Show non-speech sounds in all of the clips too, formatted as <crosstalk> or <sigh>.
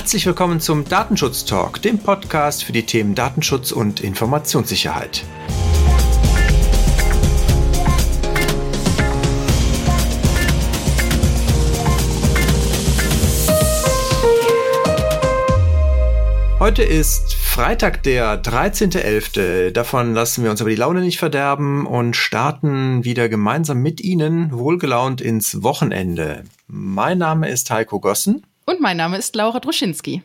Herzlich willkommen zum Datenschutz Talk, dem Podcast für die Themen Datenschutz und Informationssicherheit. Heute ist Freitag, der 13.11. Davon lassen wir uns aber die Laune nicht verderben und starten wieder gemeinsam mit Ihnen wohlgelaunt ins Wochenende. Mein Name ist Heiko Gossen. Und mein Name ist Laura Druschinski.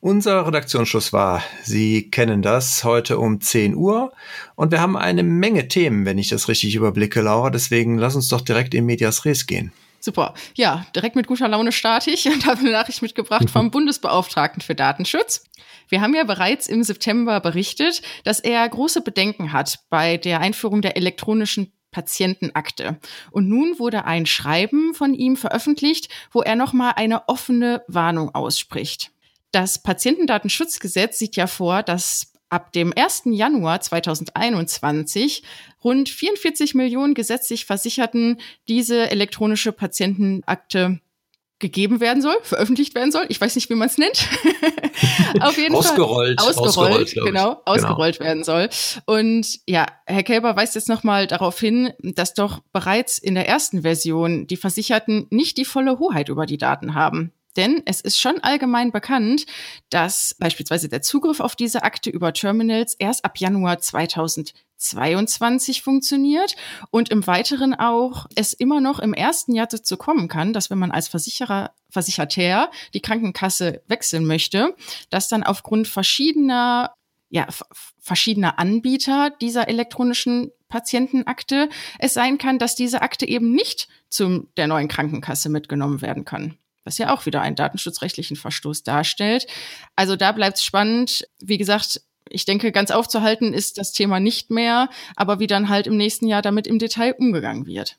Unser Redaktionsschluss war, Sie kennen das, heute um 10 Uhr. Und wir haben eine Menge Themen, wenn ich das richtig überblicke, Laura. Deswegen lass uns doch direkt in Medias Res gehen. Super. Ja, direkt mit guter Laune starte ich <laughs> und habe eine Nachricht mitgebracht vom Bundesbeauftragten für Datenschutz. Wir haben ja bereits im September berichtet, dass er große Bedenken hat bei der Einführung der elektronischen Patientenakte. Und nun wurde ein Schreiben von ihm veröffentlicht, wo er nochmal eine offene Warnung ausspricht. Das Patientendatenschutzgesetz sieht ja vor, dass ab dem 1. Januar 2021 rund 44 Millionen gesetzlich Versicherten diese elektronische Patientenakte gegeben werden soll, veröffentlicht werden soll. Ich weiß nicht, wie man es nennt. <laughs> Auf jeden ausgerollt, Fall ausgerollt, ausgerollt genau, ausgerollt genau. werden soll. Und ja, Herr Kelber weist jetzt nochmal darauf hin, dass doch bereits in der ersten Version die Versicherten nicht die volle Hoheit über die Daten haben. Denn es ist schon allgemein bekannt, dass beispielsweise der Zugriff auf diese Akte über Terminals erst ab Januar 2022 funktioniert und im Weiteren auch es immer noch im ersten Jahr dazu kommen kann, dass wenn man als Versicherer, Versicherter die Krankenkasse wechseln möchte, dass dann aufgrund verschiedener ja, verschiedener Anbieter dieser elektronischen Patientenakte es sein kann, dass diese Akte eben nicht zum der neuen Krankenkasse mitgenommen werden kann was ja auch wieder einen datenschutzrechtlichen Verstoß darstellt. Also da bleibt es spannend. Wie gesagt, ich denke, ganz aufzuhalten ist das Thema nicht mehr, aber wie dann halt im nächsten Jahr damit im Detail umgegangen wird.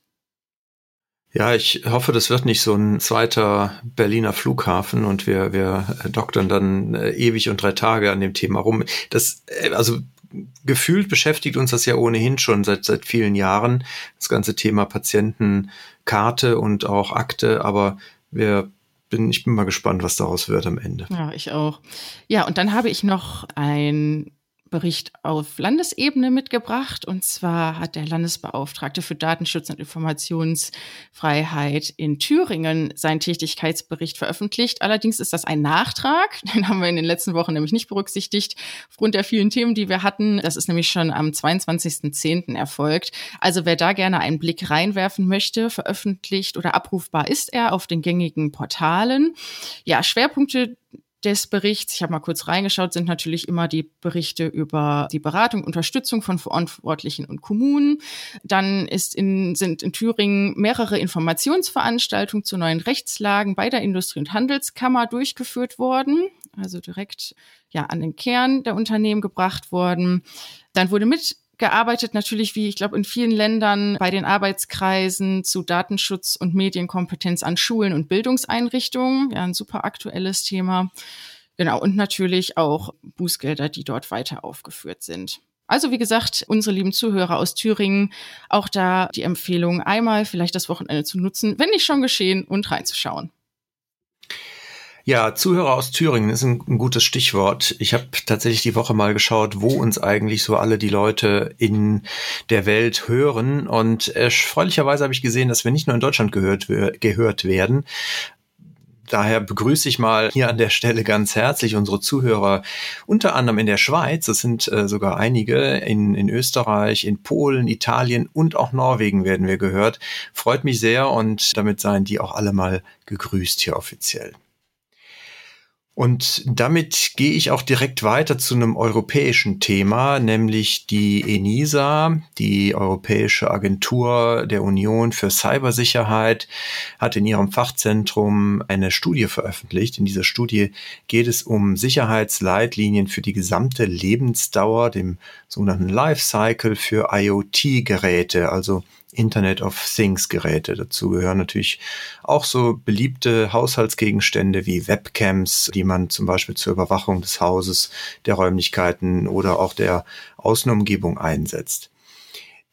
Ja, ich hoffe, das wird nicht so ein zweiter Berliner Flughafen und wir, wir doktern dann äh, ewig und drei Tage an dem Thema rum. Das, äh, also gefühlt beschäftigt uns das ja ohnehin schon seit, seit vielen Jahren, das ganze Thema Patientenkarte und auch Akte, aber wir bin, ich bin mal gespannt, was daraus wird am Ende. Ja, ich auch. Ja, und dann habe ich noch ein Bericht auf Landesebene mitgebracht. Und zwar hat der Landesbeauftragte für Datenschutz und Informationsfreiheit in Thüringen seinen Tätigkeitsbericht veröffentlicht. Allerdings ist das ein Nachtrag. <laughs> Den haben wir in den letzten Wochen nämlich nicht berücksichtigt, aufgrund der vielen Themen, die wir hatten. Das ist nämlich schon am 22.10. erfolgt. Also wer da gerne einen Blick reinwerfen möchte, veröffentlicht oder abrufbar ist er auf den gängigen Portalen. Ja, Schwerpunkte des Berichts, ich habe mal kurz reingeschaut, sind natürlich immer die Berichte über die Beratung, Unterstützung von Verantwortlichen und Kommunen. Dann ist in, sind in Thüringen mehrere Informationsveranstaltungen zu neuen Rechtslagen bei der Industrie- und Handelskammer durchgeführt worden, also direkt ja an den Kern der Unternehmen gebracht worden. Dann wurde mit gearbeitet, natürlich wie ich glaube in vielen Ländern bei den Arbeitskreisen zu Datenschutz und Medienkompetenz an Schulen und Bildungseinrichtungen. Ja, ein super aktuelles Thema. Genau, und natürlich auch Bußgelder, die dort weiter aufgeführt sind. Also wie gesagt, unsere lieben Zuhörer aus Thüringen, auch da die Empfehlung, einmal vielleicht das Wochenende zu nutzen, wenn nicht schon geschehen, und reinzuschauen. Ja, Zuhörer aus Thüringen ist ein, ein gutes Stichwort. Ich habe tatsächlich die Woche mal geschaut, wo uns eigentlich so alle die Leute in der Welt hören. Und erfreulicherweise habe ich gesehen, dass wir nicht nur in Deutschland gehört, gehört werden, daher begrüße ich mal hier an der Stelle ganz herzlich unsere Zuhörer, unter anderem in der Schweiz, das sind äh, sogar einige, in, in Österreich, in Polen, Italien und auch Norwegen werden wir gehört. Freut mich sehr und damit seien die auch alle mal gegrüßt hier offiziell. Und damit gehe ich auch direkt weiter zu einem europäischen Thema, nämlich die ENISA, die Europäische Agentur der Union für Cybersicherheit, hat in ihrem Fachzentrum eine Studie veröffentlicht. In dieser Studie geht es um Sicherheitsleitlinien für die gesamte Lebensdauer, dem sogenannten Lifecycle für IoT-Geräte, also Internet of Things Geräte. Dazu gehören natürlich auch so beliebte Haushaltsgegenstände wie Webcams, die man zum Beispiel zur Überwachung des Hauses, der Räumlichkeiten oder auch der Außenumgebung einsetzt.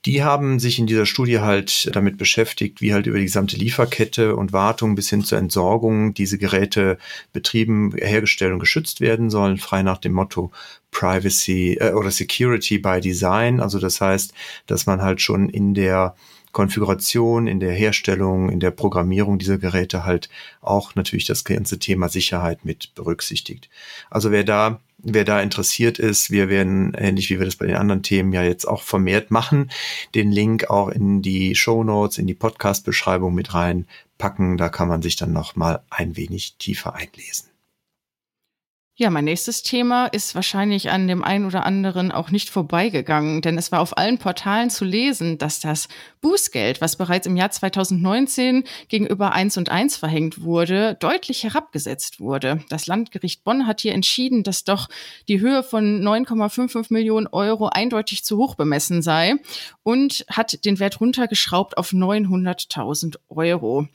Die haben sich in dieser Studie halt damit beschäftigt, wie halt über die gesamte Lieferkette und Wartung bis hin zur Entsorgung diese Geräte betrieben, hergestellt und geschützt werden sollen, frei nach dem Motto Privacy äh, oder Security by Design. Also das heißt, dass man halt schon in der Konfiguration, in der Herstellung, in der Programmierung dieser Geräte halt auch natürlich das ganze Thema Sicherheit mit berücksichtigt. Also wer da wer da interessiert ist, wir werden, ähnlich wie wir das bei den anderen Themen ja jetzt auch vermehrt machen, den Link auch in die Show Notes, in die Podcast-Beschreibung mit reinpacken. Da kann man sich dann noch mal ein wenig tiefer einlesen. Ja, mein nächstes Thema ist wahrscheinlich an dem einen oder anderen auch nicht vorbeigegangen, denn es war auf allen Portalen zu lesen, dass das Bußgeld, was bereits im Jahr 2019 gegenüber 1 und 1 verhängt wurde, deutlich herabgesetzt wurde. Das Landgericht Bonn hat hier entschieden, dass doch die Höhe von 9,55 Millionen Euro eindeutig zu hoch bemessen sei und hat den Wert runtergeschraubt auf 900.000 Euro.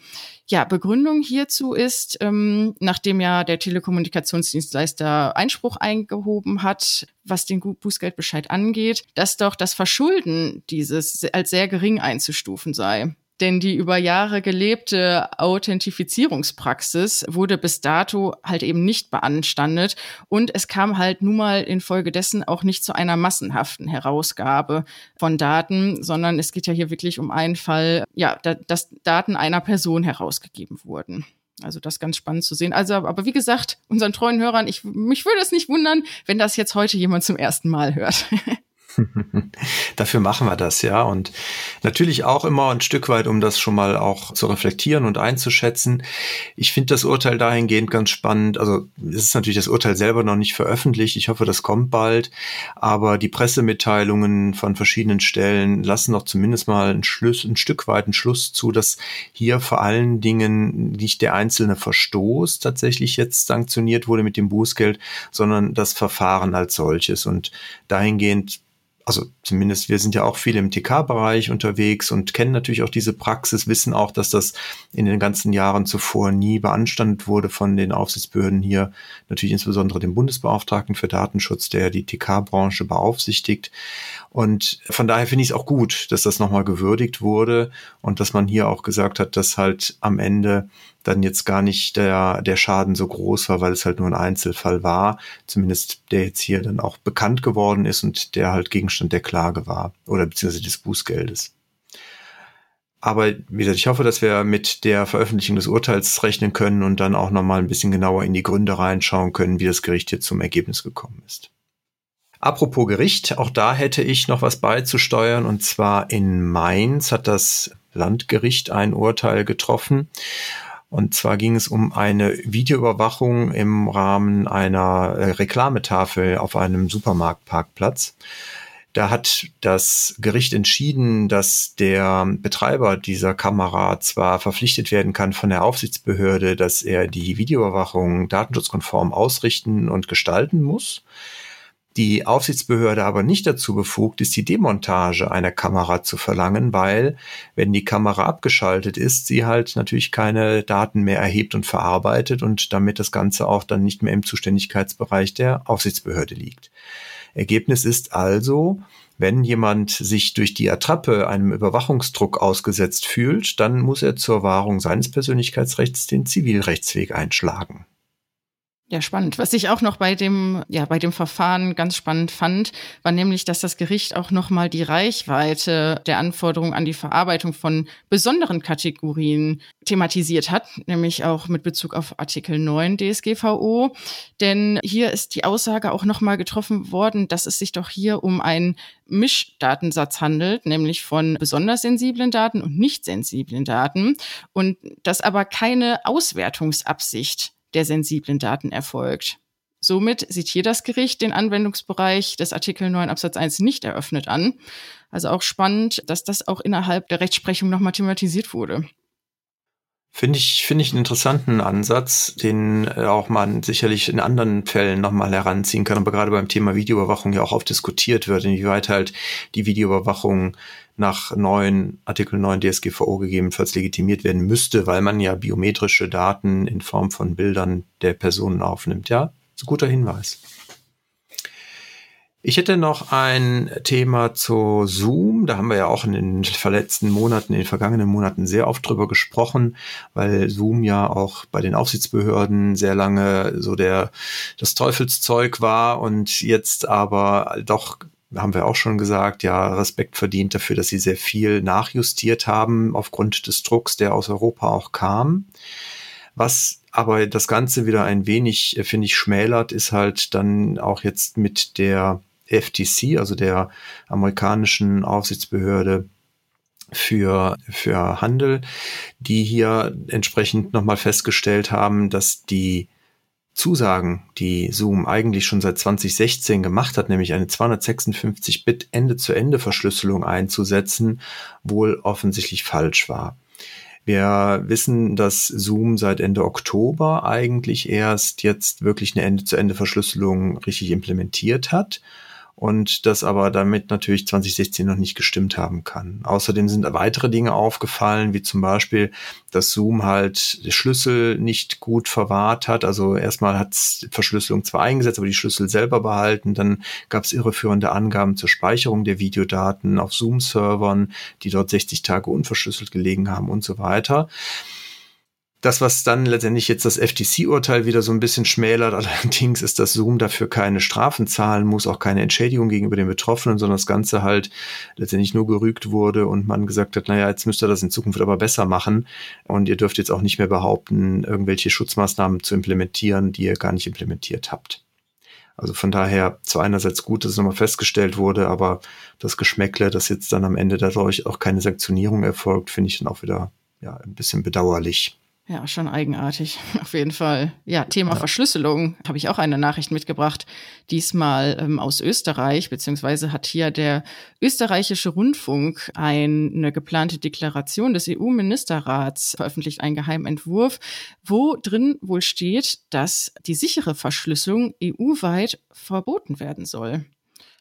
Ja, Begründung hierzu ist, ähm, nachdem ja der Telekommunikationsdienstleister Einspruch eingehoben hat, was den Bußgeldbescheid angeht, dass doch das Verschulden dieses als sehr gering einzustufen sei. Denn die über Jahre gelebte Authentifizierungspraxis wurde bis dato halt eben nicht beanstandet und es kam halt nun mal infolgedessen auch nicht zu einer massenhaften Herausgabe von Daten, sondern es geht ja hier wirklich um einen Fall, ja, da, dass Daten einer Person herausgegeben wurden. Also das ganz spannend zu sehen. Also, aber wie gesagt, unseren treuen Hörern, ich, mich würde es nicht wundern, wenn das jetzt heute jemand zum ersten Mal hört. <laughs> <laughs> Dafür machen wir das, ja. Und natürlich auch immer ein Stück weit, um das schon mal auch zu reflektieren und einzuschätzen. Ich finde das Urteil dahingehend ganz spannend. Also es ist natürlich das Urteil selber noch nicht veröffentlicht. Ich hoffe, das kommt bald. Aber die Pressemitteilungen von verschiedenen Stellen lassen doch zumindest mal ein, Schluss, ein Stück weit einen Schluss zu, dass hier vor allen Dingen nicht der einzelne Verstoß tatsächlich jetzt sanktioniert wurde mit dem Bußgeld, sondern das Verfahren als solches. Und dahingehend also zumindest wir sind ja auch viel im TK-Bereich unterwegs und kennen natürlich auch diese Praxis, wissen auch, dass das in den ganzen Jahren zuvor nie beanstandet wurde von den Aufsichtsbehörden hier, natürlich insbesondere dem Bundesbeauftragten für Datenschutz, der die TK-Branche beaufsichtigt. Und von daher finde ich es auch gut, dass das nochmal gewürdigt wurde und dass man hier auch gesagt hat, dass halt am Ende dann jetzt gar nicht der, der Schaden so groß war, weil es halt nur ein Einzelfall war, zumindest der jetzt hier dann auch bekannt geworden ist und der halt Gegenstand der Klage war oder beziehungsweise des Bußgeldes. Aber wie gesagt, ich hoffe, dass wir mit der Veröffentlichung des Urteils rechnen können und dann auch nochmal ein bisschen genauer in die Gründe reinschauen können, wie das Gericht hier zum Ergebnis gekommen ist. Apropos Gericht, auch da hätte ich noch was beizusteuern und zwar in Mainz hat das Landgericht ein Urteil getroffen und zwar ging es um eine Videoüberwachung im Rahmen einer äh, Reklametafel auf einem Supermarktparkplatz. Da hat das Gericht entschieden, dass der Betreiber dieser Kamera zwar verpflichtet werden kann von der Aufsichtsbehörde, dass er die Videoüberwachung datenschutzkonform ausrichten und gestalten muss die Aufsichtsbehörde aber nicht dazu befugt ist, die Demontage einer Kamera zu verlangen, weil, wenn die Kamera abgeschaltet ist, sie halt natürlich keine Daten mehr erhebt und verarbeitet und damit das Ganze auch dann nicht mehr im Zuständigkeitsbereich der Aufsichtsbehörde liegt. Ergebnis ist also, wenn jemand sich durch die Attrappe einem Überwachungsdruck ausgesetzt fühlt, dann muss er zur Wahrung seines Persönlichkeitsrechts den Zivilrechtsweg einschlagen. Ja, spannend. Was ich auch noch bei dem, ja, bei dem Verfahren ganz spannend fand, war nämlich, dass das Gericht auch nochmal die Reichweite der Anforderungen an die Verarbeitung von besonderen Kategorien thematisiert hat, nämlich auch mit Bezug auf Artikel 9 DSGVO. Denn hier ist die Aussage auch nochmal getroffen worden, dass es sich doch hier um einen Mischdatensatz handelt, nämlich von besonders sensiblen Daten und nicht sensiblen Daten und dass aber keine Auswertungsabsicht der sensiblen Daten erfolgt. Somit sieht hier das Gericht den Anwendungsbereich des Artikel 9 Absatz 1 nicht eröffnet an. Also auch spannend, dass das auch innerhalb der Rechtsprechung nochmal thematisiert wurde. Finde ich, finde ich einen interessanten Ansatz, den äh, auch man sicherlich in anderen Fällen nochmal heranziehen kann, aber gerade beim Thema Videoüberwachung ja auch oft diskutiert wird, inwieweit halt die Videoüberwachung nach neuen Artikel 9 DSGVO gegebenenfalls legitimiert werden müsste, weil man ja biometrische Daten in Form von Bildern der Personen aufnimmt. Ja, ist ein guter Hinweis. Ich hätte noch ein Thema zu Zoom. Da haben wir ja auch in den verletzten Monaten, in den vergangenen Monaten sehr oft drüber gesprochen, weil Zoom ja auch bei den Aufsichtsbehörden sehr lange so der, das Teufelszeug war und jetzt aber doch haben wir auch schon gesagt, ja, Respekt verdient dafür, dass sie sehr viel nachjustiert haben aufgrund des Drucks, der aus Europa auch kam. Was aber das Ganze wieder ein wenig, äh, finde ich, schmälert, ist halt dann auch jetzt mit der FTC, also der amerikanischen Aufsichtsbehörde für, für Handel, die hier entsprechend nochmal festgestellt haben, dass die Zusagen, die Zoom eigentlich schon seit 2016 gemacht hat, nämlich eine 256-Bit Ende-zu-Ende-Verschlüsselung einzusetzen, wohl offensichtlich falsch war. Wir wissen, dass Zoom seit Ende Oktober eigentlich erst jetzt wirklich eine Ende-zu-Ende-Verschlüsselung richtig implementiert hat und das aber damit natürlich 2016 noch nicht gestimmt haben kann. Außerdem sind weitere Dinge aufgefallen, wie zum Beispiel, dass Zoom halt Schlüssel nicht gut verwahrt hat. Also erstmal hat Verschlüsselung zwar eingesetzt, aber die Schlüssel selber behalten. Dann gab es irreführende Angaben zur Speicherung der Videodaten auf Zoom-Servern, die dort 60 Tage unverschlüsselt gelegen haben und so weiter. Das, was dann letztendlich jetzt das FTC-Urteil wieder so ein bisschen schmälert, <laughs> allerdings ist, dass Zoom dafür keine Strafen zahlen muss, auch keine Entschädigung gegenüber den Betroffenen, sondern das Ganze halt letztendlich nur gerügt wurde und man gesagt hat, naja, jetzt müsst ihr das in Zukunft aber besser machen und ihr dürft jetzt auch nicht mehr behaupten, irgendwelche Schutzmaßnahmen zu implementieren, die ihr gar nicht implementiert habt. Also von daher zwar einerseits gut, dass es nochmal festgestellt wurde, aber das Geschmäckle, dass jetzt dann am Ende dadurch auch keine Sanktionierung erfolgt, finde ich dann auch wieder ja, ein bisschen bedauerlich. Ja, schon eigenartig, <laughs> auf jeden Fall. Ja, Thema ja. Verschlüsselung habe ich auch eine Nachricht mitgebracht, diesmal ähm, aus Österreich, beziehungsweise hat hier der österreichische Rundfunk eine geplante Deklaration des EU-Ministerrats veröffentlicht, einen Geheimentwurf, wo drin wohl steht, dass die sichere Verschlüsselung EU-weit verboten werden soll.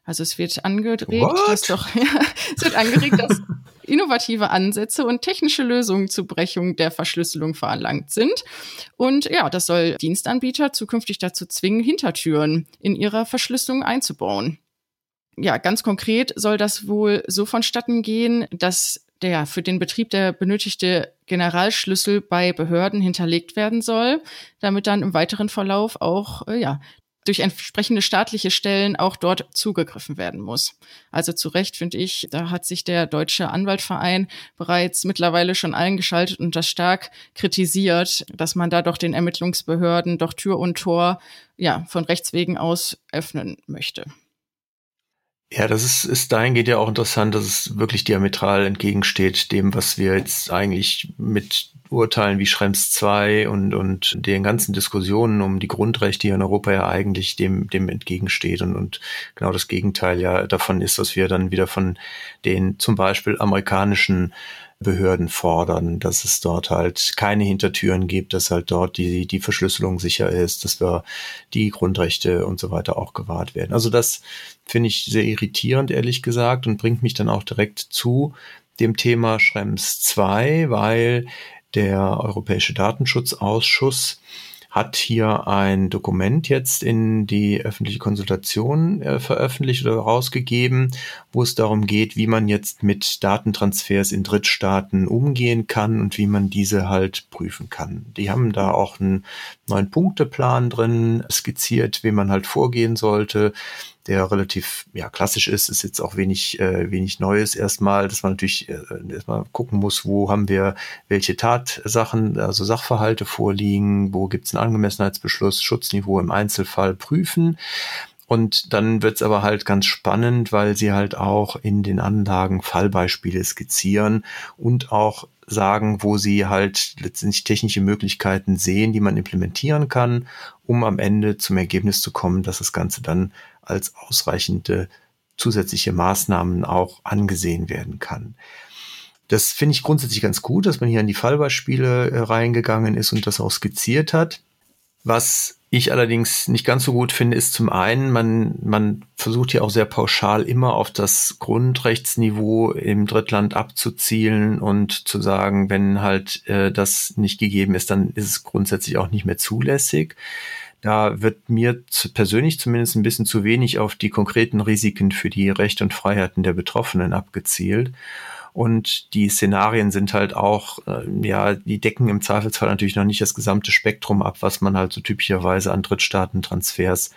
Also es wird angeregt, What? dass doch, <laughs> ja, es wird angeregt, dass innovative Ansätze und technische Lösungen zur Brechung der Verschlüsselung veranlangt sind. Und ja, das soll Dienstanbieter zukünftig dazu zwingen, Hintertüren in ihrer Verschlüsselung einzubauen. Ja, ganz konkret soll das wohl so vonstatten gehen, dass der für den Betrieb der benötigte Generalschlüssel bei Behörden hinterlegt werden soll, damit dann im weiteren Verlauf auch äh, ja, durch entsprechende staatliche Stellen auch dort zugegriffen werden muss. Also zu Recht finde ich, da hat sich der Deutsche Anwaltverein bereits mittlerweile schon eingeschaltet und das stark kritisiert, dass man da doch den Ermittlungsbehörden doch Tür und Tor ja von Rechtswegen aus öffnen möchte. Ja, das ist, ist dahingehend ja auch interessant, dass es wirklich diametral entgegensteht dem, was wir jetzt eigentlich mit Urteilen wie Schrems 2 und, und den ganzen Diskussionen um die Grundrechte hier in Europa ja eigentlich dem, dem entgegensteht und, und genau das Gegenteil ja davon ist, was wir dann wieder von den zum Beispiel amerikanischen Behörden fordern, dass es dort halt keine Hintertüren gibt, dass halt dort die, die Verschlüsselung sicher ist, dass wir die Grundrechte und so weiter auch gewahrt werden. Also das finde ich sehr irritierend, ehrlich gesagt, und bringt mich dann auch direkt zu dem Thema Schrems 2, weil der Europäische Datenschutzausschuss hat hier ein Dokument jetzt in die öffentliche Konsultation äh, veröffentlicht oder rausgegeben, wo es darum geht, wie man jetzt mit Datentransfers in Drittstaaten umgehen kann und wie man diese halt prüfen kann. Die haben da auch einen neuen Punkteplan drin skizziert, wie man halt vorgehen sollte der relativ ja, klassisch ist, ist jetzt auch wenig, äh, wenig Neues erstmal, dass man natürlich äh, erstmal gucken muss, wo haben wir welche Tatsachen, also Sachverhalte vorliegen, wo gibt es einen Angemessenheitsbeschluss, Schutzniveau im Einzelfall prüfen. Und dann wird's aber halt ganz spannend, weil sie halt auch in den Anlagen Fallbeispiele skizzieren und auch sagen, wo sie halt letztendlich technische Möglichkeiten sehen, die man implementieren kann, um am Ende zum Ergebnis zu kommen, dass das Ganze dann als ausreichende zusätzliche Maßnahmen auch angesehen werden kann. Das finde ich grundsätzlich ganz gut, dass man hier an die Fallbeispiele äh, reingegangen ist und das auch skizziert hat. Was ich allerdings nicht ganz so gut finde, ist zum einen, man, man versucht hier auch sehr pauschal immer auf das Grundrechtsniveau im Drittland abzuzielen und zu sagen, wenn halt äh, das nicht gegeben ist, dann ist es grundsätzlich auch nicht mehr zulässig. Da wird mir persönlich zumindest ein bisschen zu wenig auf die konkreten Risiken für die Rechte und Freiheiten der Betroffenen abgezielt. Und die Szenarien sind halt auch, äh, ja, die decken im Zweifelsfall natürlich noch nicht das gesamte Spektrum ab, was man halt so typischerweise an Drittstaatentransfers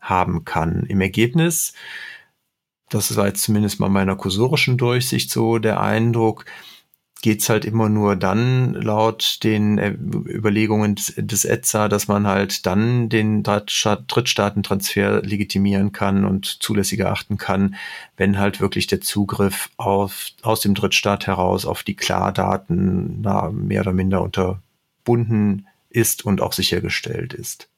haben kann. Im Ergebnis, das war jetzt zumindest mal meiner kursorischen Durchsicht so der Eindruck, geht's halt immer nur dann laut den äh, Überlegungen des, des ETSA, dass man halt dann den Drittstaatentransfer legitimieren kann und zulässig erachten kann, wenn halt wirklich der Zugriff auf, aus dem Drittstaat heraus auf die Klardaten na, mehr oder minder unterbunden ist und auch sichergestellt ist.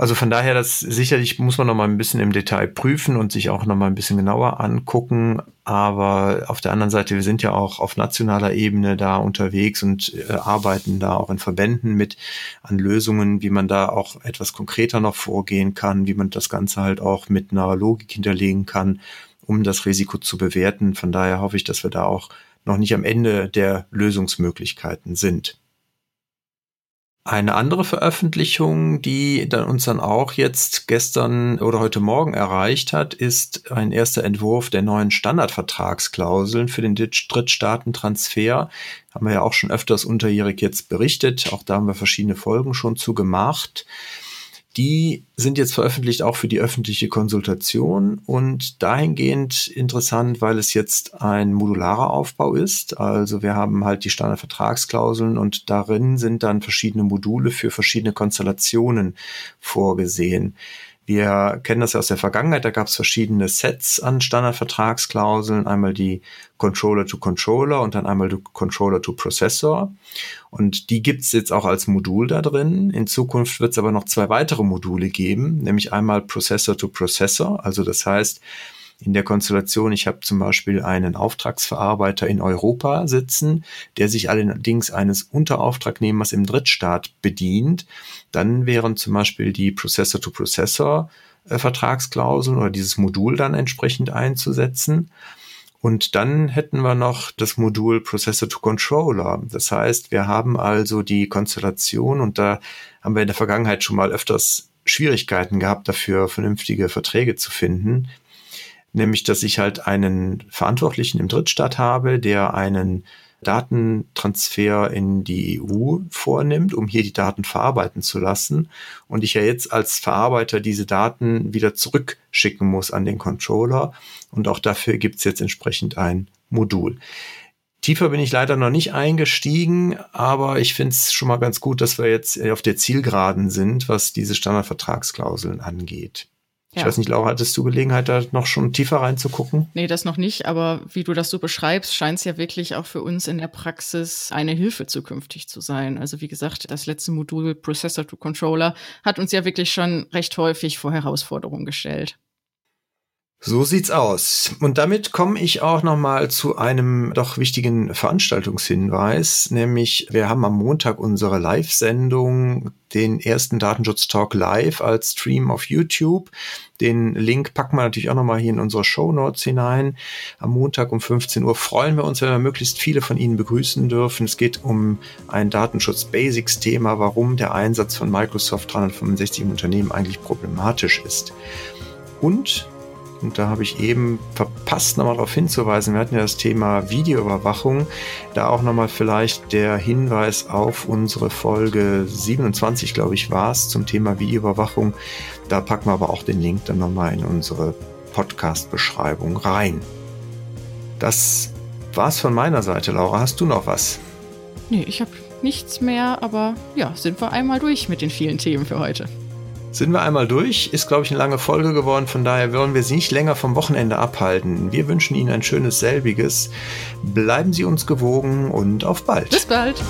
Also von daher, das sicherlich muss man noch mal ein bisschen im Detail prüfen und sich auch noch mal ein bisschen genauer angucken. Aber auf der anderen Seite, wir sind ja auch auf nationaler Ebene da unterwegs und äh, arbeiten da auch in Verbänden mit an Lösungen, wie man da auch etwas konkreter noch vorgehen kann, wie man das Ganze halt auch mit einer Logik hinterlegen kann, um das Risiko zu bewerten. Von daher hoffe ich, dass wir da auch noch nicht am Ende der Lösungsmöglichkeiten sind. Eine andere Veröffentlichung, die dann uns dann auch jetzt gestern oder heute Morgen erreicht hat, ist ein erster Entwurf der neuen Standardvertragsklauseln für den Drittstaatentransfer. Haben wir ja auch schon öfters unterjährig jetzt berichtet. Auch da haben wir verschiedene Folgen schon zu gemacht. Die sind jetzt veröffentlicht auch für die öffentliche Konsultation und dahingehend interessant, weil es jetzt ein modularer Aufbau ist. Also wir haben halt die Standardvertragsklauseln und darin sind dann verschiedene Module für verschiedene Konstellationen vorgesehen. Wir kennen das ja aus der Vergangenheit, da gab es verschiedene Sets an Standardvertragsklauseln, einmal die Controller to Controller und dann einmal die Controller to Processor. Und die gibt's jetzt auch als Modul da drin. In Zukunft wird es aber noch zwei weitere Module geben, nämlich einmal Processor to Processor, also das heißt, in der Konstellation, ich habe zum Beispiel einen Auftragsverarbeiter in Europa sitzen, der sich allerdings eines Unterauftragnehmers im Drittstaat bedient, dann wären zum Beispiel die Processor-to-Processor äh, oder dieses Modul dann entsprechend einzusetzen. Und dann hätten wir noch das Modul Processor to Controller. Das heißt, wir haben also die Konstellation und da haben wir in der Vergangenheit schon mal öfters Schwierigkeiten gehabt, dafür vernünftige Verträge zu finden nämlich dass ich halt einen Verantwortlichen im Drittstaat habe, der einen Datentransfer in die EU vornimmt, um hier die Daten verarbeiten zu lassen. Und ich ja jetzt als Verarbeiter diese Daten wieder zurückschicken muss an den Controller. Und auch dafür gibt's jetzt entsprechend ein Modul. Tiefer bin ich leider noch nicht eingestiegen, aber ich finde es schon mal ganz gut, dass wir jetzt auf der Zielgeraden sind, was diese Standardvertragsklauseln angeht. Ich weiß nicht, Laura, hattest du Gelegenheit, da noch schon tiefer reinzugucken? Nee, das noch nicht, aber wie du das so beschreibst, scheint es ja wirklich auch für uns in der Praxis eine Hilfe zukünftig zu sein. Also wie gesagt, das letzte Modul Processor to Controller hat uns ja wirklich schon recht häufig vor Herausforderungen gestellt. So sieht's aus. Und damit komme ich auch noch mal zu einem doch wichtigen Veranstaltungshinweis, nämlich wir haben am Montag unsere Live-Sendung, den ersten Datenschutz-Talk live als Stream auf YouTube. Den Link packen wir natürlich auch noch mal hier in unsere Show Notes hinein. Am Montag um 15 Uhr freuen wir uns, wenn wir möglichst viele von Ihnen begrüßen dürfen. Es geht um ein Datenschutz-Basics-Thema, warum der Einsatz von Microsoft 365 im Unternehmen eigentlich problematisch ist. Und und da habe ich eben verpasst, nochmal darauf hinzuweisen. Wir hatten ja das Thema Videoüberwachung. Da auch nochmal vielleicht der Hinweis auf unsere Folge 27, glaube ich, war es, zum Thema Videoüberwachung. Da packen wir aber auch den Link dann nochmal in unsere Podcast-Beschreibung rein. Das war's von meiner Seite, Laura. Hast du noch was? Nee, ich habe nichts mehr, aber ja, sind wir einmal durch mit den vielen Themen für heute. Sind wir einmal durch? Ist, glaube ich, eine lange Folge geworden. Von daher wollen wir Sie nicht länger vom Wochenende abhalten. Wir wünschen Ihnen ein schönes selbiges. Bleiben Sie uns gewogen und auf bald. Bis bald.